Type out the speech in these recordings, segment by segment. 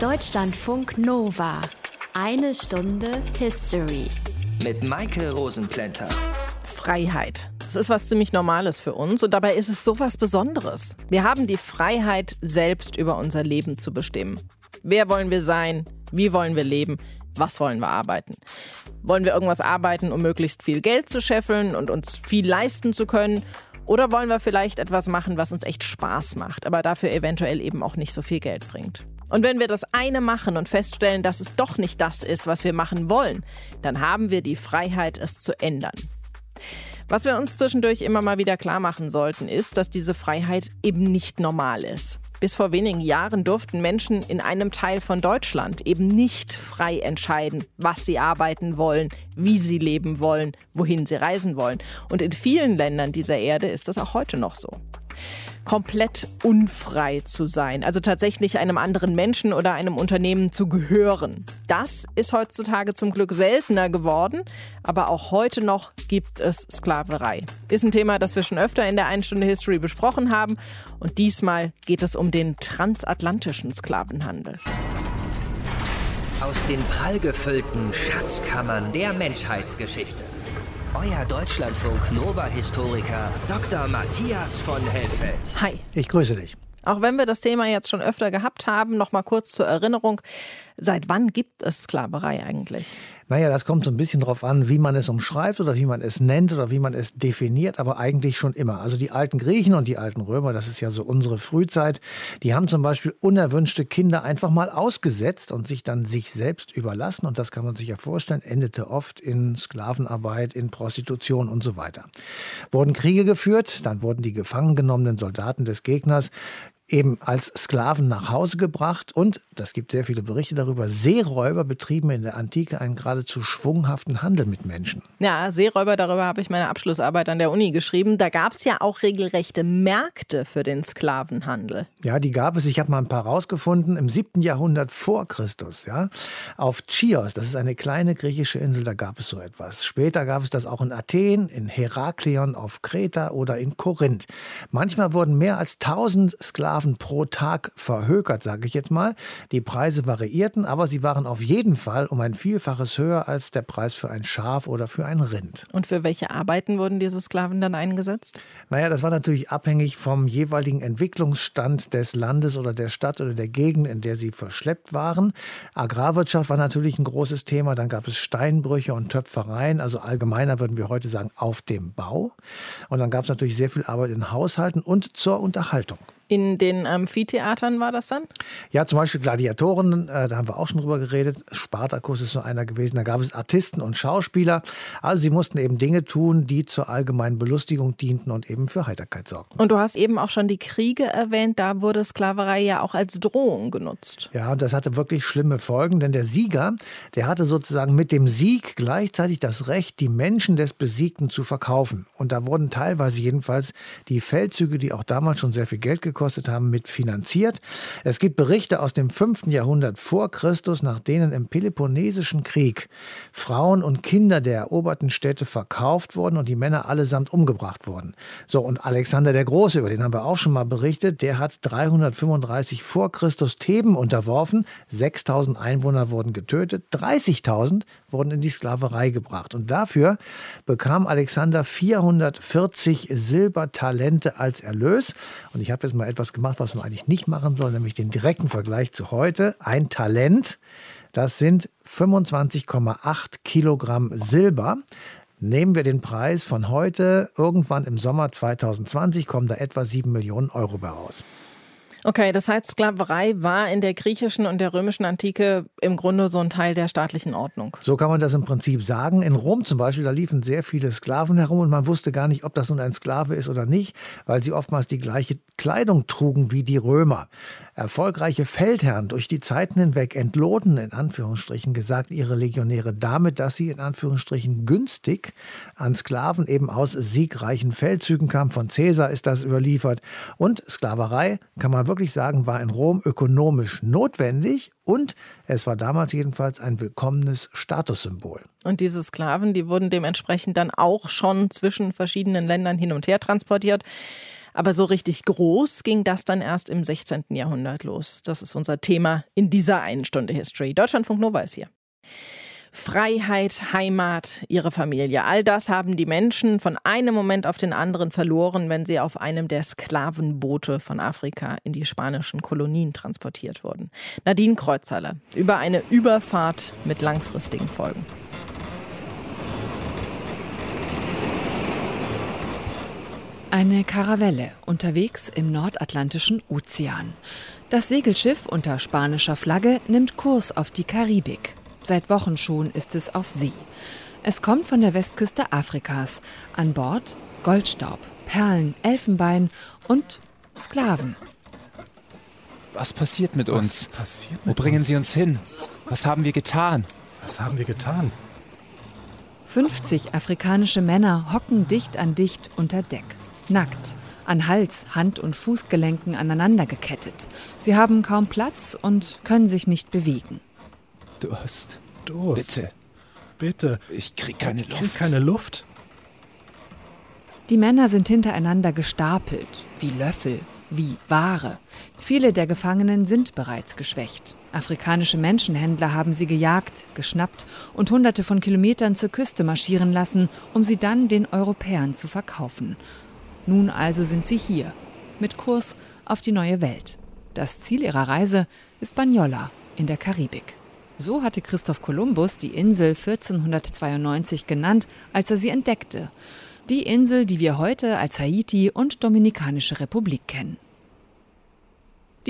Deutschlandfunk Nova. Eine Stunde History. Mit Maike Rosenplanter. Freiheit. Das ist was ziemlich Normales für uns und dabei ist es so was Besonderes. Wir haben die Freiheit, selbst über unser Leben zu bestimmen. Wer wollen wir sein? Wie wollen wir leben? Was wollen wir arbeiten? Wollen wir irgendwas arbeiten, um möglichst viel Geld zu scheffeln und uns viel leisten zu können? Oder wollen wir vielleicht etwas machen, was uns echt Spaß macht, aber dafür eventuell eben auch nicht so viel Geld bringt? Und wenn wir das eine machen und feststellen, dass es doch nicht das ist, was wir machen wollen, dann haben wir die Freiheit, es zu ändern. Was wir uns zwischendurch immer mal wieder klar machen sollten, ist, dass diese Freiheit eben nicht normal ist. Bis vor wenigen Jahren durften Menschen in einem Teil von Deutschland eben nicht frei entscheiden, was sie arbeiten wollen, wie sie leben wollen, wohin sie reisen wollen. Und in vielen Ländern dieser Erde ist das auch heute noch so komplett unfrei zu sein, also tatsächlich einem anderen Menschen oder einem Unternehmen zu gehören. Das ist heutzutage zum Glück seltener geworden, aber auch heute noch gibt es Sklaverei. Ist ein Thema, das wir schon öfter in der Einstunde History besprochen haben und diesmal geht es um den transatlantischen Sklavenhandel. Aus den prallgefüllten Schatzkammern der Menschheitsgeschichte. Euer Deutschlandfunk Nova-Historiker Dr. Matthias von Helfeld. Hi. Ich grüße dich. Auch wenn wir das Thema jetzt schon öfter gehabt haben, noch mal kurz zur Erinnerung. Seit wann gibt es Sklaverei eigentlich? Naja, das kommt so ein bisschen drauf an, wie man es umschreibt oder wie man es nennt oder wie man es definiert, aber eigentlich schon immer. Also die alten Griechen und die alten Römer, das ist ja so unsere Frühzeit, die haben zum Beispiel unerwünschte Kinder einfach mal ausgesetzt und sich dann sich selbst überlassen. Und das kann man sich ja vorstellen, endete oft in Sklavenarbeit, in Prostitution und so weiter. Wurden Kriege geführt, dann wurden die gefangen genommenen Soldaten des Gegners eben als Sklaven nach Hause gebracht und, das gibt sehr viele Berichte darüber, Seeräuber betrieben in der Antike einen geradezu schwunghaften Handel mit Menschen. Ja, Seeräuber, darüber habe ich meine Abschlussarbeit an der Uni geschrieben. Da gab es ja auch regelrechte Märkte für den Sklavenhandel. Ja, die gab es. Ich habe mal ein paar rausgefunden. Im 7. Jahrhundert vor Christus, ja, auf Chios, das ist eine kleine griechische Insel, da gab es so etwas. Später gab es das auch in Athen, in Heraklion auf Kreta oder in Korinth. Manchmal wurden mehr als 1000 Sklaven Sklaven pro Tag verhökert, sage ich jetzt mal. Die Preise variierten, aber sie waren auf jeden Fall um ein Vielfaches höher als der Preis für ein Schaf oder für ein Rind. Und für welche Arbeiten wurden diese Sklaven dann eingesetzt? Naja, das war natürlich abhängig vom jeweiligen Entwicklungsstand des Landes oder der Stadt oder der Gegend, in der sie verschleppt waren. Agrarwirtschaft war natürlich ein großes Thema. Dann gab es Steinbrüche und Töpfereien. Also allgemeiner würden wir heute sagen, auf dem Bau. Und dann gab es natürlich sehr viel Arbeit in Haushalten und zur Unterhaltung. In den Amphitheatern war das dann? Ja, zum Beispiel Gladiatoren, äh, da haben wir auch schon drüber geredet. Spartacus ist so einer gewesen. Da gab es Artisten und Schauspieler. Also sie mussten eben Dinge tun, die zur allgemeinen Belustigung dienten und eben für Heiterkeit sorgten. Und du hast eben auch schon die Kriege erwähnt. Da wurde Sklaverei ja auch als Drohung genutzt. Ja, und das hatte wirklich schlimme Folgen, denn der Sieger, der hatte sozusagen mit dem Sieg gleichzeitig das Recht, die Menschen des Besiegten zu verkaufen. Und da wurden teilweise jedenfalls die Feldzüge, die auch damals schon sehr viel Geld gekostet gekostet haben, mitfinanziert. Es gibt Berichte aus dem 5. Jahrhundert vor Christus, nach denen im Peloponnesischen Krieg Frauen und Kinder der eroberten Städte verkauft wurden und die Männer allesamt umgebracht wurden. So, und Alexander der Große, über den haben wir auch schon mal berichtet, der hat 335 vor Christus Theben unterworfen. 6000 Einwohner wurden getötet, 30.000 wurden in die Sklaverei gebracht. Und dafür bekam Alexander 440 Silbertalente als Erlös. Und ich habe jetzt mal etwas gemacht, was man eigentlich nicht machen soll, nämlich den direkten Vergleich zu heute. Ein Talent, das sind 25,8 Kilogramm Silber. Nehmen wir den Preis von heute, irgendwann im Sommer 2020 kommen da etwa 7 Millionen Euro bei raus. Okay, das heißt, Sklaverei war in der griechischen und der römischen Antike im Grunde so ein Teil der staatlichen Ordnung. So kann man das im Prinzip sagen. In Rom zum Beispiel, da liefen sehr viele Sklaven herum und man wusste gar nicht, ob das nun ein Sklave ist oder nicht, weil sie oftmals die gleiche Kleidung trugen wie die Römer. Erfolgreiche Feldherren durch die Zeiten hinweg entloden, in Anführungsstrichen gesagt, ihre Legionäre damit, dass sie in Anführungsstrichen günstig an Sklaven eben aus siegreichen Feldzügen kamen. Von Caesar ist das überliefert. Und Sklaverei, kann man wirklich sagen, war in Rom ökonomisch notwendig und es war damals jedenfalls ein willkommenes Statussymbol. Und diese Sklaven, die wurden dementsprechend dann auch schon zwischen verschiedenen Ländern hin und her transportiert. Aber so richtig groß ging das dann erst im 16. Jahrhundert los. Das ist unser Thema in dieser einen Stunde History. Deutschlandfunk Nova ist hier. Freiheit, Heimat, ihre Familie. All das haben die Menschen von einem Moment auf den anderen verloren, wenn sie auf einem der Sklavenboote von Afrika in die spanischen Kolonien transportiert wurden. Nadine Kreuzhaller über eine Überfahrt mit langfristigen Folgen. Eine Karavelle unterwegs im nordatlantischen Ozean. Das Segelschiff unter spanischer Flagge nimmt Kurs auf die Karibik. Seit Wochen schon ist es auf See. Es kommt von der Westküste Afrikas. An Bord Goldstaub, Perlen, Elfenbein und Sklaven. Was passiert mit uns? Was passiert Wo mit bringen uns? Sie uns hin? Was haben wir getan? Was haben wir getan? 50 afrikanische Männer hocken dicht an dicht unter Deck. Nackt, an Hals, Hand und Fußgelenken aneinander gekettet. Sie haben kaum Platz und können sich nicht bewegen. Durst. Durst. Bitte. Bitte. Ich krieg keine Ich krieg Luft. keine Luft. Die Männer sind hintereinander gestapelt, wie Löffel, wie Ware. Viele der Gefangenen sind bereits geschwächt. Afrikanische Menschenhändler haben sie gejagt, geschnappt und hunderte von Kilometern zur Küste marschieren lassen, um sie dann den Europäern zu verkaufen. Nun also sind sie hier, mit Kurs auf die neue Welt. Das Ziel ihrer Reise ist Bagnola in der Karibik. So hatte Christoph Kolumbus die Insel 1492 genannt, als er sie entdeckte. Die Insel, die wir heute als Haiti und Dominikanische Republik kennen.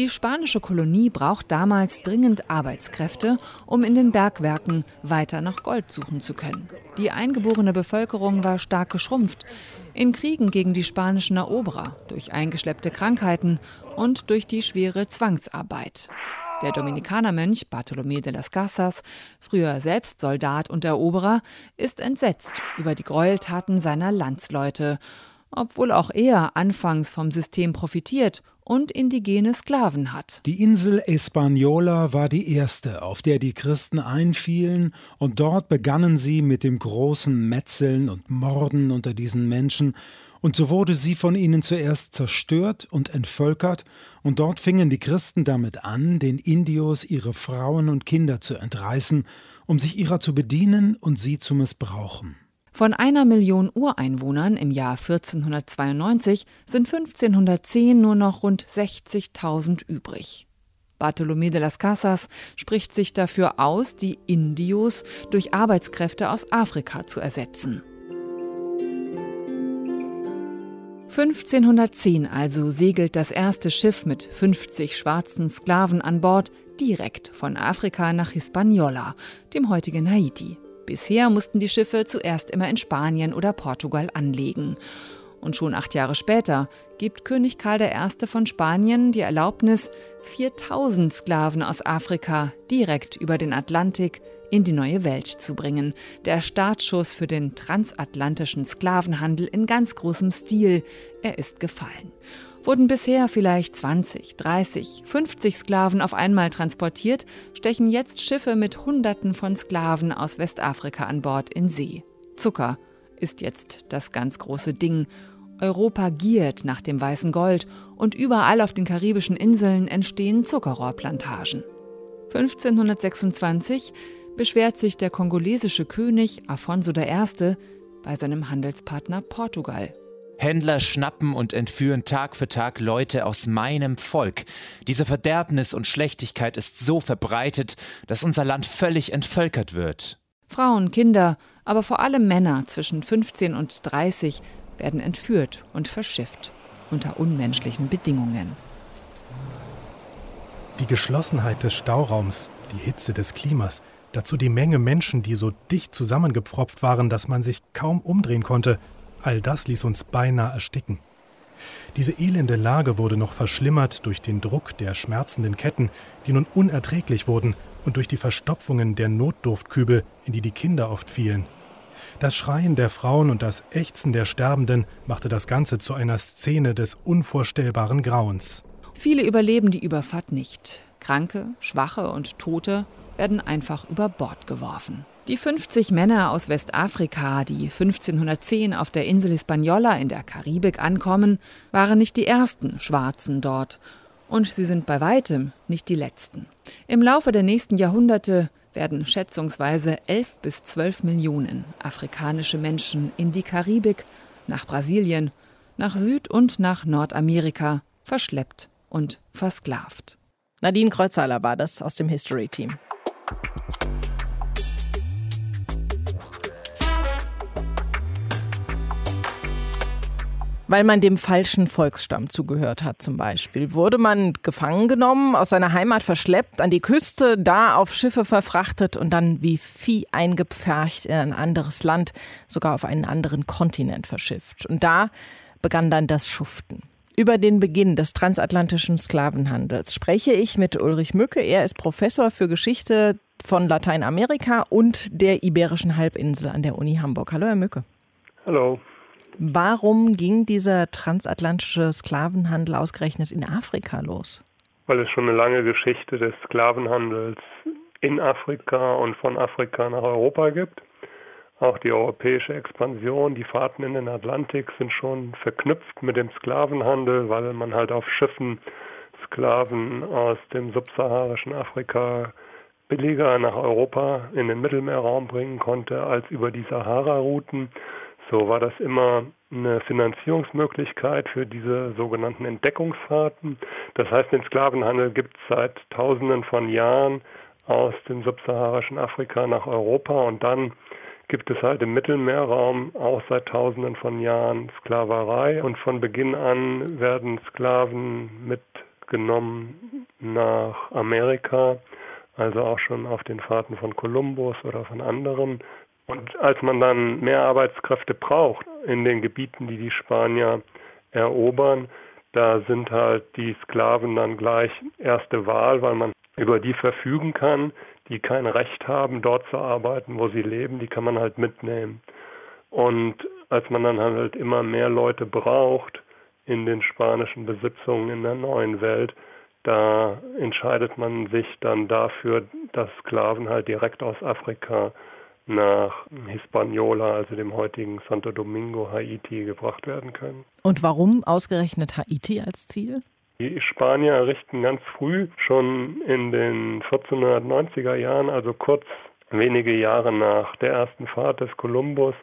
Die spanische Kolonie braucht damals dringend Arbeitskräfte, um in den Bergwerken weiter nach Gold suchen zu können. Die eingeborene Bevölkerung war stark geschrumpft. In Kriegen gegen die spanischen Eroberer, durch eingeschleppte Krankheiten und durch die schwere Zwangsarbeit. Der Dominikanermönch Bartolomé de las Casas, früher selbst Soldat und Eroberer, ist entsetzt über die Gräueltaten seiner Landsleute, obwohl auch er anfangs vom System profitiert und indigene Sklaven hat. Die Insel Hispaniola war die erste, auf der die Christen einfielen, und dort begannen sie mit dem großen Metzeln und Morden unter diesen Menschen, und so wurde sie von ihnen zuerst zerstört und entvölkert, und dort fingen die Christen damit an, den Indios ihre Frauen und Kinder zu entreißen, um sich ihrer zu bedienen und sie zu missbrauchen. Von einer Million Ureinwohnern im Jahr 1492 sind 1510 nur noch rund 60.000 übrig. Bartolomé de las Casas spricht sich dafür aus, die Indios durch Arbeitskräfte aus Afrika zu ersetzen. 1510 also segelt das erste Schiff mit 50 schwarzen Sklaven an Bord direkt von Afrika nach Hispaniola, dem heutigen Haiti. Bisher mussten die Schiffe zuerst immer in Spanien oder Portugal anlegen. Und schon acht Jahre später gibt König Karl I. von Spanien die Erlaubnis, 4000 Sklaven aus Afrika direkt über den Atlantik in die neue Welt zu bringen. Der Startschuss für den transatlantischen Sklavenhandel in ganz großem Stil, er ist gefallen. Wurden bisher vielleicht 20, 30, 50 Sklaven auf einmal transportiert, stechen jetzt Schiffe mit Hunderten von Sklaven aus Westafrika an Bord in See. Zucker ist jetzt das ganz große Ding. Europa giert nach dem weißen Gold und überall auf den karibischen Inseln entstehen Zuckerrohrplantagen. 1526 beschwert sich der kongolesische König Afonso I. bei seinem Handelspartner Portugal. Händler schnappen und entführen Tag für Tag Leute aus meinem Volk. Diese Verderbnis und Schlechtigkeit ist so verbreitet, dass unser Land völlig entvölkert wird. Frauen, Kinder, aber vor allem Männer zwischen 15 und 30 werden entführt und verschifft unter unmenschlichen Bedingungen. Die Geschlossenheit des Stauraums, die Hitze des Klimas, dazu die Menge Menschen, die so dicht zusammengepfropft waren, dass man sich kaum umdrehen konnte, all das ließ uns beinahe ersticken. Diese elende Lage wurde noch verschlimmert durch den Druck der schmerzenden Ketten, die nun unerträglich wurden, und durch die Verstopfungen der Notdurftkübel, in die die Kinder oft fielen. Das Schreien der Frauen und das Ächzen der Sterbenden machte das Ganze zu einer Szene des unvorstellbaren Grauens. Viele überleben die Überfahrt nicht. Kranke, Schwache und Tote werden einfach über Bord geworfen. Die 50 Männer aus Westafrika, die 1510 auf der Insel Hispaniola in der Karibik ankommen, waren nicht die ersten Schwarzen dort. Und sie sind bei weitem nicht die letzten. Im Laufe der nächsten Jahrhunderte werden schätzungsweise 11 bis 12 Millionen afrikanische Menschen in die Karibik, nach Brasilien, nach Süd- und nach Nordamerika verschleppt und versklavt. Nadine Kreuzhaler war das aus dem History Team. Weil man dem falschen Volksstamm zugehört hat zum Beispiel. Wurde man gefangen genommen, aus seiner Heimat verschleppt, an die Küste, da auf Schiffe verfrachtet und dann wie Vieh eingepfercht in ein anderes Land, sogar auf einen anderen Kontinent verschifft. Und da begann dann das Schuften. Über den Beginn des transatlantischen Sklavenhandels spreche ich mit Ulrich Mücke. Er ist Professor für Geschichte von Lateinamerika und der Iberischen Halbinsel an der Uni Hamburg. Hallo, Herr Mücke. Hallo. Warum ging dieser transatlantische Sklavenhandel ausgerechnet in Afrika los? Weil es schon eine lange Geschichte des Sklavenhandels in Afrika und von Afrika nach Europa gibt. Auch die europäische Expansion, die Fahrten in den Atlantik sind schon verknüpft mit dem Sklavenhandel, weil man halt auf Schiffen Sklaven aus dem subsaharischen Afrika billiger nach Europa in den Mittelmeerraum bringen konnte als über die Sahara-Routen. So war das immer eine Finanzierungsmöglichkeit für diese sogenannten Entdeckungsfahrten. Das heißt, den Sklavenhandel gibt es seit Tausenden von Jahren aus dem subsaharischen Afrika nach Europa und dann gibt es halt im Mittelmeerraum auch seit Tausenden von Jahren Sklaverei und von Beginn an werden Sklaven mitgenommen nach Amerika, also auch schon auf den Fahrten von Kolumbus oder von anderen und als man dann mehr Arbeitskräfte braucht in den Gebieten, die die Spanier erobern, da sind halt die Sklaven dann gleich erste Wahl, weil man über die verfügen kann, die kein Recht haben, dort zu arbeiten, wo sie leben, die kann man halt mitnehmen. Und als man dann halt immer mehr Leute braucht in den spanischen Besitzungen in der neuen Welt, da entscheidet man sich dann dafür, dass Sklaven halt direkt aus Afrika nach Hispaniola, also dem heutigen Santo Domingo, Haiti, gebracht werden können. Und warum ausgerechnet Haiti als Ziel? Die Spanier errichten ganz früh, schon in den 1490er Jahren, also kurz wenige Jahre nach der ersten Fahrt des Kolumbus,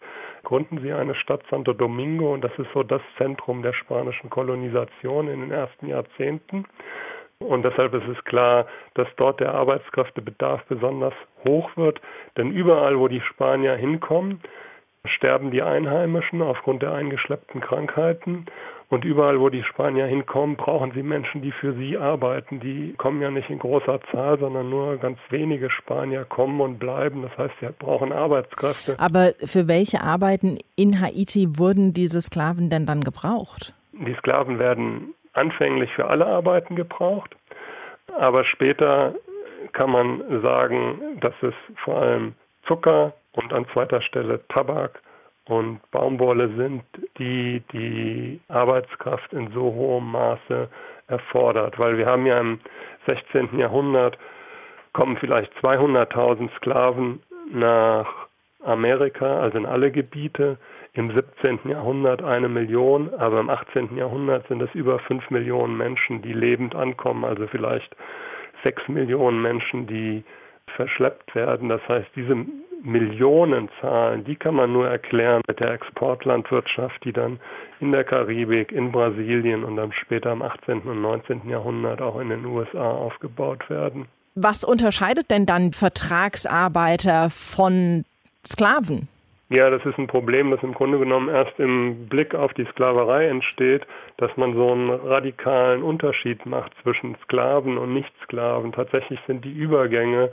gründen sie eine Stadt Santo Domingo und das ist so das Zentrum der spanischen Kolonisation in den ersten Jahrzehnten. Und deshalb ist es klar, dass dort der Arbeitskräftebedarf besonders hoch wird. Denn überall, wo die Spanier hinkommen, sterben die Einheimischen aufgrund der eingeschleppten Krankheiten. Und überall, wo die Spanier hinkommen, brauchen sie Menschen, die für sie arbeiten. Die kommen ja nicht in großer Zahl, sondern nur ganz wenige Spanier kommen und bleiben. Das heißt, sie brauchen Arbeitskräfte. Aber für welche Arbeiten in Haiti wurden diese Sklaven denn dann gebraucht? Die Sklaven werden anfänglich für alle Arbeiten gebraucht, aber später kann man sagen, dass es vor allem Zucker und an zweiter Stelle Tabak und Baumwolle sind, die die Arbeitskraft in so hohem Maße erfordert. Weil wir haben ja im 16. Jahrhundert kommen vielleicht 200.000 Sklaven nach Amerika, also in alle Gebiete im 17. Jahrhundert eine Million, aber im 18. Jahrhundert sind es über fünf Millionen Menschen, die lebend ankommen, also vielleicht sechs Millionen Menschen, die verschleppt werden. Das heißt, diese Millionenzahlen, die kann man nur erklären mit der Exportlandwirtschaft, die dann in der Karibik, in Brasilien und dann später im 18. und 19. Jahrhundert auch in den USA aufgebaut werden. Was unterscheidet denn dann Vertragsarbeiter von Sklaven? Ja, das ist ein Problem, das im Grunde genommen erst im Blick auf die Sklaverei entsteht, dass man so einen radikalen Unterschied macht zwischen Sklaven und Nichtsklaven. Tatsächlich sind die Übergänge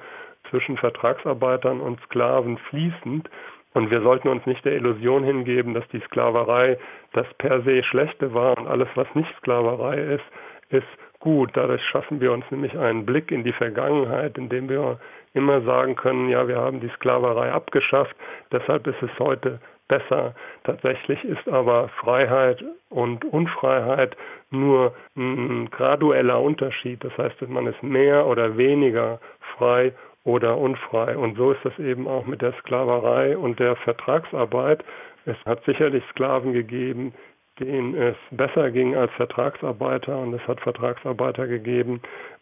zwischen Vertragsarbeitern und Sklaven fließend. Und wir sollten uns nicht der Illusion hingeben, dass die Sklaverei das per se Schlechte war und alles, was nicht Sklaverei ist, ist gut. Dadurch schaffen wir uns nämlich einen Blick in die Vergangenheit, indem wir immer sagen können, ja, wir haben die Sklaverei abgeschafft, deshalb ist es heute besser. Tatsächlich ist aber Freiheit und Unfreiheit nur ein gradueller Unterschied. Das heißt, man ist mehr oder weniger frei oder unfrei. Und so ist das eben auch mit der Sklaverei und der Vertragsarbeit. Es hat sicherlich Sklaven gegeben, denen es besser ging als Vertragsarbeiter und es hat Vertragsarbeiter gegeben,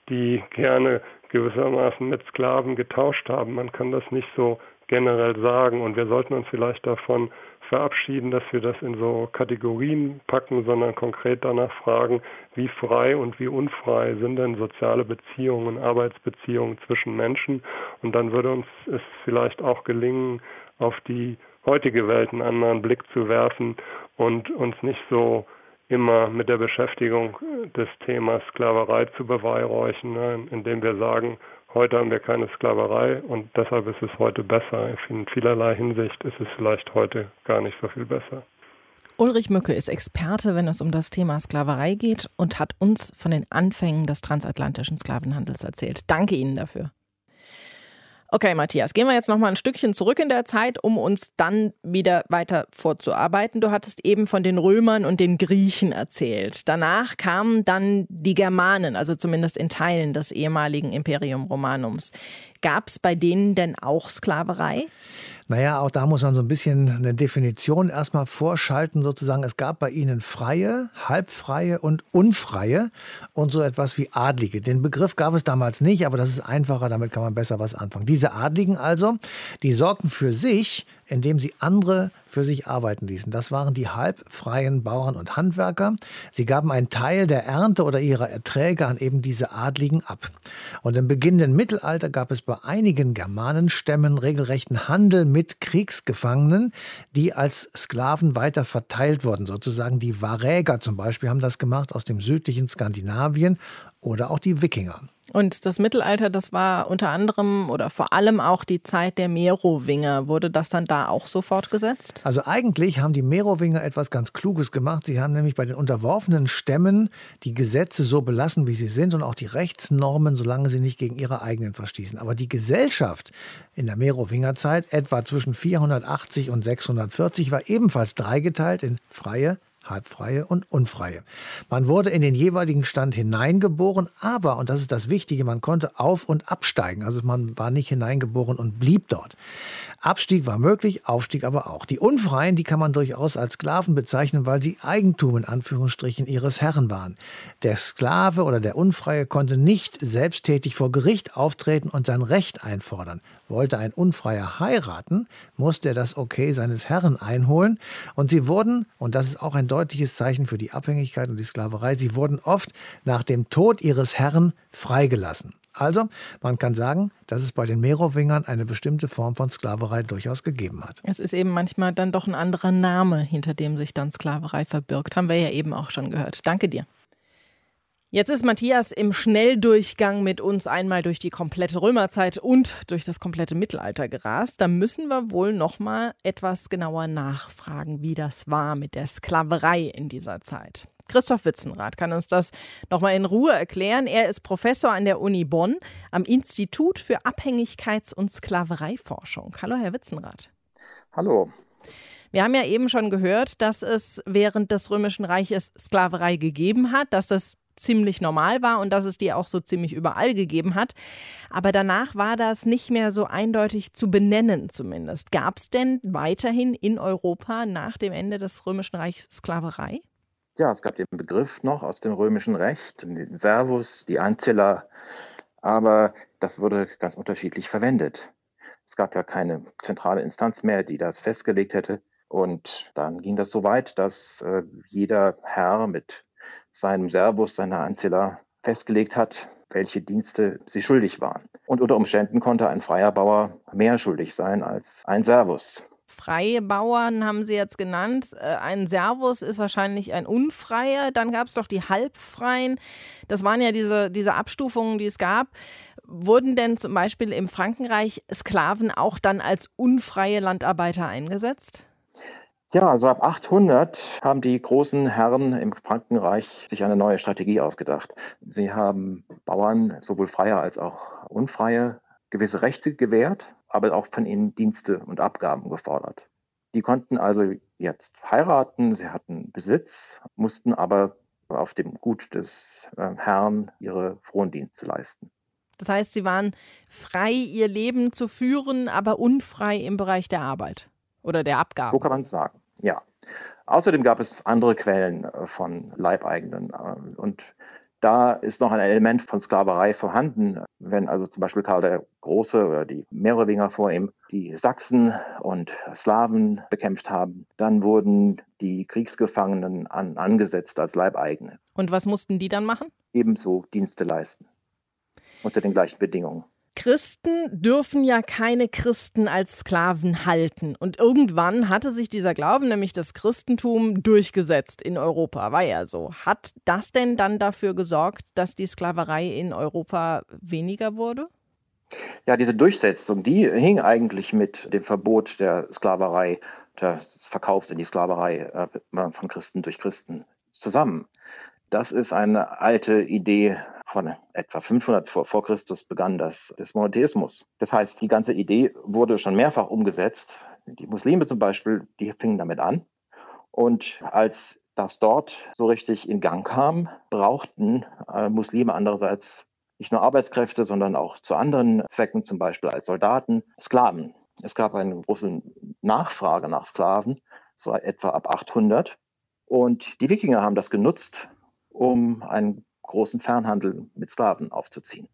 die gerne gewissermaßen mit Sklaven getauscht haben. Man kann das nicht so generell sagen und wir sollten uns vielleicht davon verabschieden, dass wir das in so Kategorien packen, sondern konkret danach fragen, wie frei und wie unfrei sind denn soziale Beziehungen, Arbeitsbeziehungen zwischen Menschen. Und dann würde uns es vielleicht auch gelingen, auf die heutige Welt einen anderen Blick zu werfen und uns nicht so immer mit der Beschäftigung des Themas Sklaverei zu beweihräuchern, ne, indem wir sagen, Heute haben wir keine Sklaverei und deshalb ist es heute besser. In vielerlei Hinsicht ist es vielleicht heute gar nicht so viel besser. Ulrich Mücke ist Experte, wenn es um das Thema Sklaverei geht und hat uns von den Anfängen des transatlantischen Sklavenhandels erzählt. Danke Ihnen dafür. Okay, Matthias, gehen wir jetzt noch mal ein Stückchen zurück in der Zeit, um uns dann wieder weiter vorzuarbeiten. Du hattest eben von den Römern und den Griechen erzählt. Danach kamen dann die Germanen, also zumindest in Teilen des ehemaligen Imperium Romanums. Gab es bei denen denn auch Sklaverei? Naja, auch da muss man so ein bisschen eine Definition erstmal vorschalten, sozusagen. Es gab bei ihnen freie, halbfreie und unfreie und so etwas wie Adlige. Den Begriff gab es damals nicht, aber das ist einfacher, damit kann man besser was anfangen. Diese Adligen also, die sorgten für sich indem sie andere für sich arbeiten ließen. Das waren die halbfreien Bauern und Handwerker. Sie gaben einen Teil der Ernte oder ihrer Erträge an eben diese Adligen ab. Und im beginnenden Mittelalter gab es bei einigen Germanenstämmen regelrechten Handel mit Kriegsgefangenen, die als Sklaven weiter verteilt wurden. Sozusagen die Varäger zum Beispiel haben das gemacht aus dem südlichen Skandinavien oder auch die Wikinger. Und das Mittelalter, das war unter anderem oder vor allem auch die Zeit der Merowinger. Wurde das dann da auch so fortgesetzt? Also eigentlich haben die Merowinger etwas ganz Kluges gemacht. Sie haben nämlich bei den unterworfenen Stämmen die Gesetze so belassen, wie sie sind und auch die Rechtsnormen, solange sie nicht gegen ihre eigenen verstießen. Aber die Gesellschaft in der Merowingerzeit, etwa zwischen 480 und 640, war ebenfalls dreigeteilt in freie, halbfreie und unfreie. Man wurde in den jeweiligen Stand hineingeboren, aber, und das ist das Wichtige, man konnte auf- und absteigen. Also man war nicht hineingeboren und blieb dort. Abstieg war möglich, Aufstieg aber auch. Die Unfreien, die kann man durchaus als Sklaven bezeichnen, weil sie Eigentum in Anführungsstrichen ihres Herren waren. Der Sklave oder der Unfreie konnte nicht selbsttätig vor Gericht auftreten und sein Recht einfordern. Wollte ein Unfreier heiraten, musste er das Okay seines Herren einholen. Und sie wurden, und das ist auch ein deutliches Zeichen für die Abhängigkeit und die Sklaverei, sie wurden oft nach dem Tod ihres Herren freigelassen. Also, man kann sagen, dass es bei den Merowingern eine bestimmte Form von Sklaverei durchaus gegeben hat. Es ist eben manchmal dann doch ein anderer Name, hinter dem sich dann Sklaverei verbirgt. Haben wir ja eben auch schon gehört. Danke dir. Jetzt ist Matthias im Schnelldurchgang mit uns einmal durch die komplette Römerzeit und durch das komplette Mittelalter gerast. Da müssen wir wohl noch mal etwas genauer nachfragen, wie das war mit der Sklaverei in dieser Zeit. Christoph Witzenrath kann uns das nochmal in Ruhe erklären. Er ist Professor an der Uni Bonn am Institut für Abhängigkeits- und Sklavereiforschung. Hallo, Herr Witzenrath. Hallo. Wir haben ja eben schon gehört, dass es während des Römischen Reiches Sklaverei gegeben hat, dass das ziemlich normal war und dass es die auch so ziemlich überall gegeben hat. Aber danach war das nicht mehr so eindeutig zu benennen zumindest. Gab es denn weiterhin in Europa nach dem Ende des Römischen Reichs Sklaverei? Ja, es gab den Begriff noch aus dem römischen Recht, den Servus, die Ancilla, aber das wurde ganz unterschiedlich verwendet. Es gab ja keine zentrale Instanz mehr, die das festgelegt hätte. Und dann ging das so weit, dass äh, jeder Herr mit seinem Servus, seiner Ancilla festgelegt hat, welche Dienste sie schuldig waren. Und unter Umständen konnte ein freier Bauer mehr schuldig sein als ein Servus. Freie Bauern haben Sie jetzt genannt. Äh, ein Servus ist wahrscheinlich ein Unfreier. Dann gab es doch die Halbfreien. Das waren ja diese, diese Abstufungen, die es gab. Wurden denn zum Beispiel im Frankenreich Sklaven auch dann als unfreie Landarbeiter eingesetzt? Ja, also ab 800 haben die großen Herren im Frankenreich sich eine neue Strategie ausgedacht. Sie haben Bauern, sowohl freie als auch unfreie, gewisse Rechte gewährt, aber auch von ihnen Dienste und Abgaben gefordert. Die konnten also jetzt heiraten, sie hatten Besitz, mussten aber auf dem Gut des äh, Herrn ihre Frondienste leisten. Das heißt, sie waren frei, ihr Leben zu führen, aber unfrei im Bereich der Arbeit oder der Abgaben. So kann man sagen, ja. Außerdem gab es andere Quellen äh, von Leibeigenen. Äh, und da ist noch ein Element von Sklaverei vorhanden. Wenn also zum Beispiel Karl der Große oder die Merowinger vor ihm die Sachsen und Slawen bekämpft haben, dann wurden die Kriegsgefangenen an, angesetzt als Leibeigene. Und was mussten die dann machen? Ebenso Dienste leisten. Unter den gleichen Bedingungen. Christen dürfen ja keine Christen als Sklaven halten. Und irgendwann hatte sich dieser Glauben, nämlich das Christentum, durchgesetzt in Europa. War ja so. Hat das denn dann dafür gesorgt, dass die Sklaverei in Europa weniger wurde? Ja, diese Durchsetzung, die hing eigentlich mit dem Verbot der Sklaverei, des Verkaufs in die Sklaverei äh, von Christen durch Christen zusammen. Das ist eine alte Idee von etwa 500 vor, Christus begann das des Monotheismus. Das heißt, die ganze Idee wurde schon mehrfach umgesetzt. Die Muslime zum Beispiel, die fingen damit an. Und als das dort so richtig in Gang kam, brauchten äh, Muslime andererseits nicht nur Arbeitskräfte, sondern auch zu anderen Zwecken, zum Beispiel als Soldaten, Sklaven. Es gab eine große Nachfrage nach Sklaven, so etwa ab 800. Und die Wikinger haben das genutzt, um einen großen Fernhandel mit Sklaven aufzuziehen.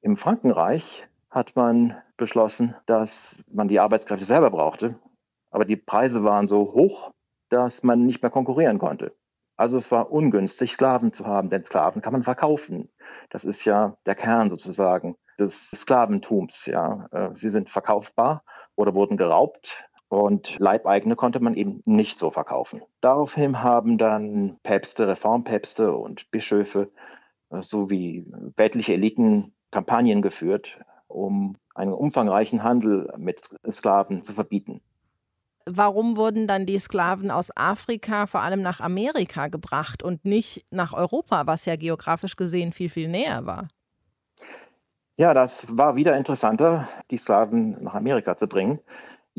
Im Frankenreich hat man beschlossen, dass man die Arbeitskräfte selber brauchte, aber die Preise waren so hoch, dass man nicht mehr konkurrieren konnte. Also es war ungünstig, Sklaven zu haben, denn Sklaven kann man verkaufen. Das ist ja der Kern sozusagen des Sklaventums. Ja. Äh, sie sind verkaufbar oder wurden geraubt und Leibeigene konnte man eben nicht so verkaufen. Daraufhin haben dann Päpste, Reformpäpste und Bischöfe äh, sowie weltliche Eliten Kampagnen geführt, um einen umfangreichen Handel mit Sklaven zu verbieten. Warum wurden dann die Sklaven aus Afrika vor allem nach Amerika gebracht und nicht nach Europa, was ja geografisch gesehen viel, viel näher war? Ja, das war wieder interessanter, die Sklaven nach Amerika zu bringen.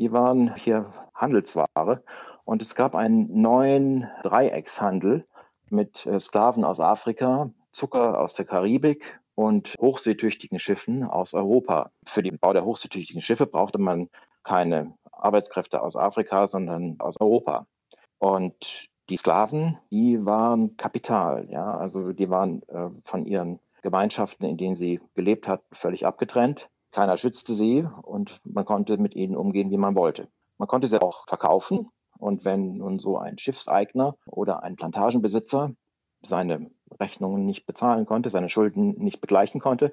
Die waren hier Handelsware und es gab einen neuen Dreieckshandel mit äh, Sklaven aus Afrika, Zucker aus der Karibik und hochseetüchtigen Schiffen aus Europa. Für den Bau der hochseetüchtigen Schiffe brauchte man keine Arbeitskräfte aus Afrika, sondern aus Europa. Und die Sklaven, die waren Kapital, ja, also die waren äh, von ihren Gemeinschaften, in denen sie gelebt hatten, völlig abgetrennt. Keiner schützte sie und man konnte mit ihnen umgehen, wie man wollte. Man konnte sie auch verkaufen. Und wenn nun so ein Schiffseigner oder ein Plantagenbesitzer seine Rechnungen nicht bezahlen konnte, seine Schulden nicht begleichen konnte,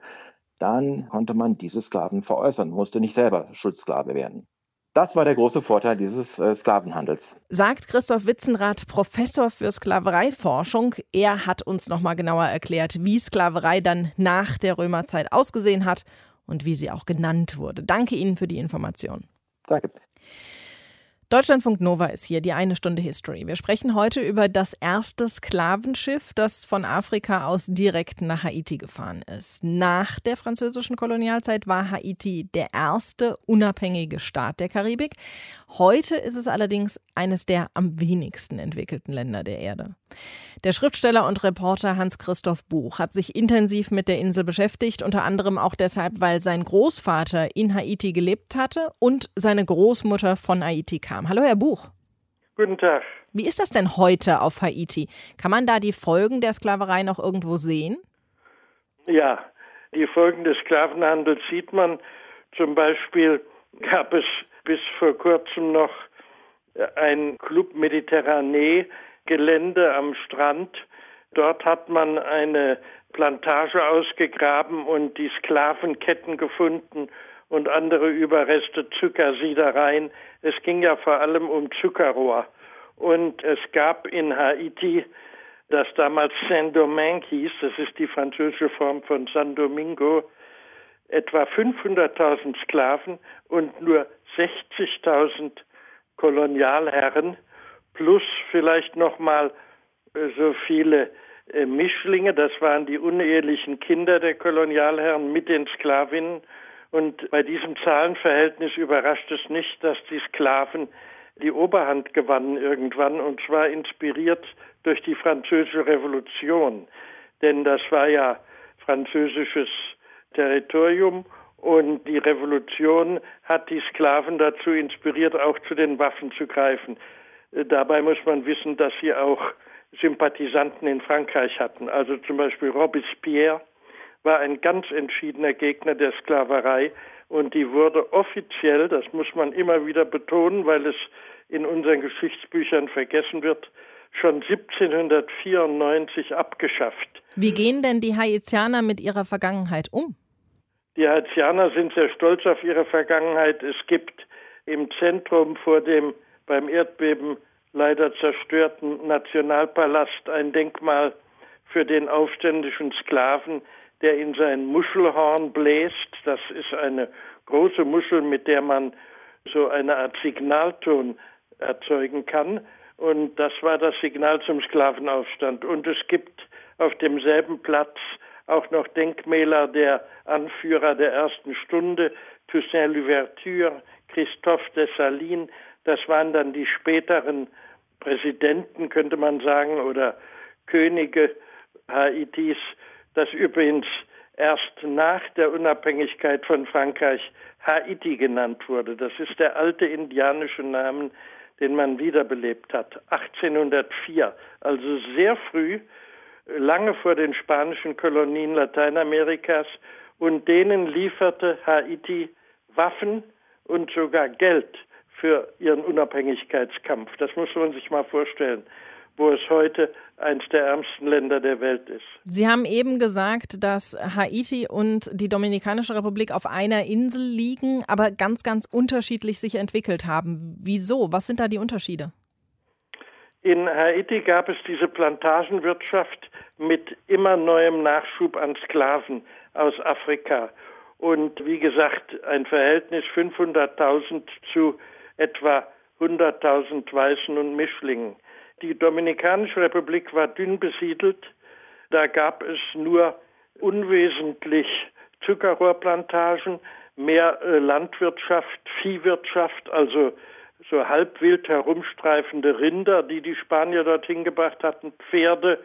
dann konnte man diese Sklaven veräußern, musste nicht selber Schuldsklave werden. Das war der große Vorteil dieses äh, Sklavenhandels. Sagt Christoph Witzenrath, Professor für Sklavereiforschung. Er hat uns noch mal genauer erklärt, wie Sklaverei dann nach der Römerzeit ausgesehen hat und wie sie auch genannt wurde. Danke Ihnen für die Information. Danke. Deutschlandfunk Nova ist hier, die eine Stunde History. Wir sprechen heute über das erste Sklavenschiff, das von Afrika aus direkt nach Haiti gefahren ist. Nach der französischen Kolonialzeit war Haiti der erste unabhängige Staat der Karibik. Heute ist es allerdings eines der am wenigsten entwickelten Länder der Erde. Der Schriftsteller und Reporter Hans-Christoph Buch hat sich intensiv mit der Insel beschäftigt, unter anderem auch deshalb, weil sein Großvater in Haiti gelebt hatte und seine Großmutter von Haiti kam. Hallo, Herr Buch. Guten Tag. Wie ist das denn heute auf Haiti? Kann man da die Folgen der Sklaverei noch irgendwo sehen? Ja, die Folgen des Sklavenhandels sieht man. Zum Beispiel gab es bis vor kurzem noch ein Club Mediterranee Gelände am Strand. Dort hat man eine Plantage ausgegraben und die Sklavenketten gefunden und andere Überreste, Zuckersiedereien. Es ging ja vor allem um Zuckerrohr. Und es gab in Haiti, das damals Saint-Domingue hieß, das ist die französische Form von San Domingo, etwa 500.000 Sklaven und nur 60.000 Kolonialherren plus vielleicht noch mal äh, so viele äh, Mischlinge, das waren die unehelichen Kinder der Kolonialherren mit den Sklavinnen. Und bei diesem Zahlenverhältnis überrascht es nicht, dass die Sklaven die Oberhand gewannen irgendwann, und zwar inspiriert durch die französische Revolution. Denn das war ja französisches Territorium und die Revolution hat die Sklaven dazu inspiriert, auch zu den Waffen zu greifen. Äh, dabei muss man wissen, dass sie auch Sympathisanten in Frankreich hatten. Also zum Beispiel Robespierre war ein ganz entschiedener Gegner der Sklaverei und die wurde offiziell, das muss man immer wieder betonen, weil es in unseren Geschichtsbüchern vergessen wird, schon 1794 abgeschafft. Wie gehen denn die Haitianer mit ihrer Vergangenheit um? Die Haitianer sind sehr stolz auf ihre Vergangenheit. Es gibt im Zentrum vor dem beim Erdbeben leider zerstörten Nationalpalast ein Denkmal für den aufständischen Sklaven, der in sein Muschelhorn bläst. Das ist eine große Muschel, mit der man so eine Art Signalton erzeugen kann. Und das war das Signal zum Sklavenaufstand. Und es gibt auf demselben Platz auch noch Denkmäler der Anführer der ersten Stunde, Toussaint Louverture, Christophe Dessalines, das waren dann die späteren Präsidenten, könnte man sagen, oder Könige Haitis, das übrigens erst nach der Unabhängigkeit von Frankreich Haiti genannt wurde. Das ist der alte indianische Name, den man wiederbelebt hat. 1804, also sehr früh lange vor den spanischen Kolonien Lateinamerikas und denen lieferte Haiti Waffen und sogar Geld für ihren Unabhängigkeitskampf. Das muss man sich mal vorstellen, wo es heute eines der ärmsten Länder der Welt ist. Sie haben eben gesagt, dass Haiti und die Dominikanische Republik auf einer Insel liegen, aber ganz, ganz unterschiedlich sich entwickelt haben. Wieso? Was sind da die Unterschiede? In Haiti gab es diese Plantagenwirtschaft mit immer neuem Nachschub an Sklaven aus Afrika. Und wie gesagt, ein Verhältnis 500.000 zu etwa 100.000 Weißen und Mischlingen. Die Dominikanische Republik war dünn besiedelt. Da gab es nur unwesentlich Zuckerrohrplantagen, mehr äh, Landwirtschaft, Viehwirtschaft, also so halbwild herumstreifende Rinder, die die Spanier dorthin gebracht hatten, Pferde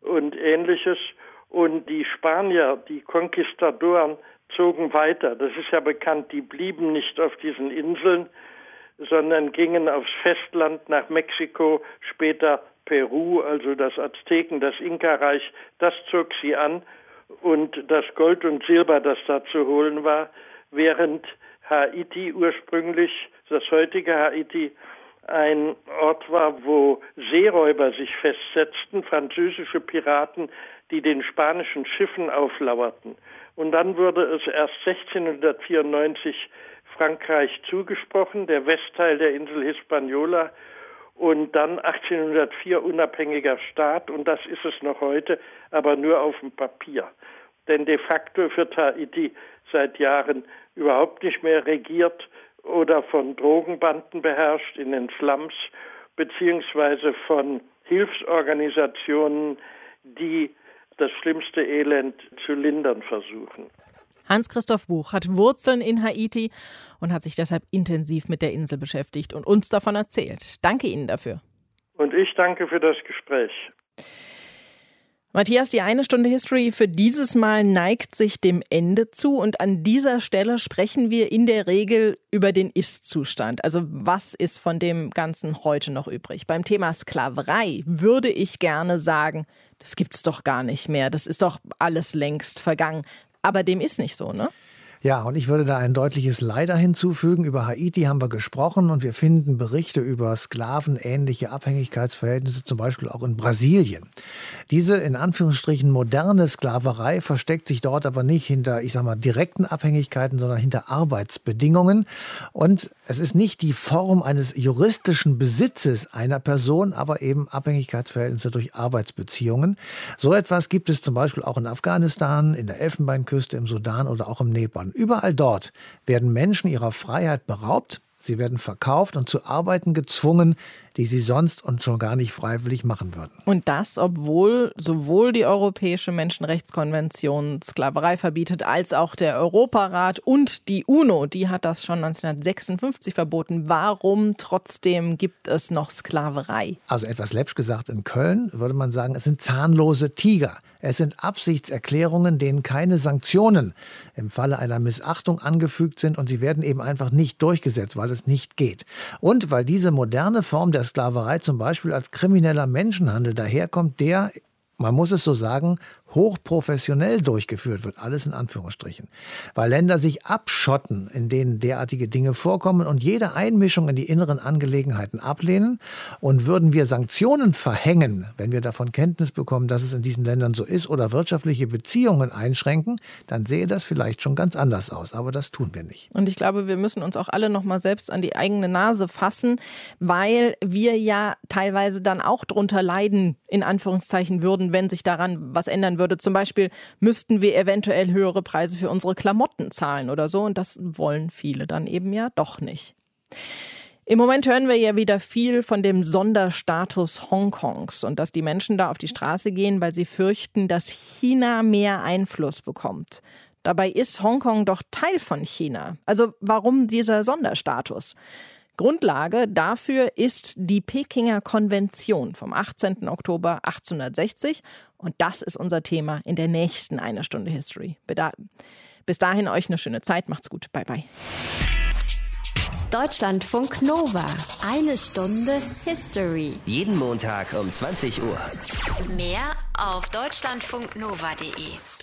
und ähnliches. Und die Spanier, die Konquistadoren, zogen weiter. Das ist ja bekannt, die blieben nicht auf diesen Inseln, sondern gingen aufs Festland nach Mexiko, später Peru, also das Azteken, das Inka-Reich, das zog sie an und das Gold und Silber, das da zu holen war, während Haiti ursprünglich, das heutige Haiti, ein Ort war, wo Seeräuber sich festsetzten, französische Piraten, die den spanischen Schiffen auflauerten. Und dann wurde es erst 1694 Frankreich zugesprochen, der Westteil der Insel Hispaniola und dann 1804 unabhängiger Staat und das ist es noch heute, aber nur auf dem Papier. Denn de facto wird Haiti seit Jahren überhaupt nicht mehr regiert oder von Drogenbanden beherrscht in den Slums, beziehungsweise von Hilfsorganisationen, die das schlimmste Elend zu lindern versuchen. Hans-Christoph Buch hat Wurzeln in Haiti und hat sich deshalb intensiv mit der Insel beschäftigt und uns davon erzählt. Danke Ihnen dafür. Und ich danke für das Gespräch. Matthias, die eine Stunde History für dieses Mal neigt sich dem Ende zu und an dieser Stelle sprechen wir in der Regel über den Ist-Zustand. Also was ist von dem Ganzen heute noch übrig? Beim Thema Sklaverei würde ich gerne sagen, das gibt's doch gar nicht mehr. Das ist doch alles längst vergangen. Aber dem ist nicht so, ne? Ja, und ich würde da ein deutliches Leider hinzufügen. Über Haiti haben wir gesprochen und wir finden Berichte über sklavenähnliche Abhängigkeitsverhältnisse, zum Beispiel auch in Brasilien. Diese in Anführungsstrichen moderne Sklaverei versteckt sich dort aber nicht hinter, ich sag mal, direkten Abhängigkeiten, sondern hinter Arbeitsbedingungen. Und es ist nicht die Form eines juristischen Besitzes einer Person, aber eben Abhängigkeitsverhältnisse durch Arbeitsbeziehungen. So etwas gibt es zum Beispiel auch in Afghanistan, in der Elfenbeinküste, im Sudan oder auch im Nepal. Überall dort werden Menschen ihrer Freiheit beraubt, sie werden verkauft und zu Arbeiten gezwungen, die sie sonst und schon gar nicht freiwillig machen würden. Und das, obwohl sowohl die Europäische Menschenrechtskonvention Sklaverei verbietet, als auch der Europarat und die UNO, die hat das schon 1956 verboten. Warum trotzdem gibt es noch Sklaverei? Also etwas läppsch gesagt, in Köln würde man sagen, es sind zahnlose Tiger. Es sind Absichtserklärungen, denen keine Sanktionen im Falle einer Missachtung angefügt sind und sie werden eben einfach nicht durchgesetzt, weil es nicht geht. Und weil diese moderne Form der Sklaverei zum Beispiel als krimineller Menschenhandel daherkommt, der man muss es so sagen, hochprofessionell durchgeführt wird, alles in Anführungsstrichen. Weil Länder sich abschotten, in denen derartige Dinge vorkommen und jede Einmischung in die inneren Angelegenheiten ablehnen. Und würden wir Sanktionen verhängen, wenn wir davon Kenntnis bekommen, dass es in diesen Ländern so ist, oder wirtschaftliche Beziehungen einschränken, dann sähe das vielleicht schon ganz anders aus. Aber das tun wir nicht. Und ich glaube, wir müssen uns auch alle noch mal selbst an die eigene Nase fassen, weil wir ja teilweise dann auch drunter leiden, in Anführungszeichen würden, wenn sich daran was ändern würde. Zum Beispiel müssten wir eventuell höhere Preise für unsere Klamotten zahlen oder so. Und das wollen viele dann eben ja doch nicht. Im Moment hören wir ja wieder viel von dem Sonderstatus Hongkongs und dass die Menschen da auf die Straße gehen, weil sie fürchten, dass China mehr Einfluss bekommt. Dabei ist Hongkong doch Teil von China. Also warum dieser Sonderstatus? Grundlage dafür ist die Pekinger Konvention vom 18. Oktober 1860 und das ist unser Thema in der nächsten eine Stunde History. Bis dahin euch eine schöne Zeit, macht's gut, bye bye. Deutschlandfunk Nova. Eine Stunde History. Jeden Montag um 20 Uhr. Mehr auf deutschlandfunknova.de.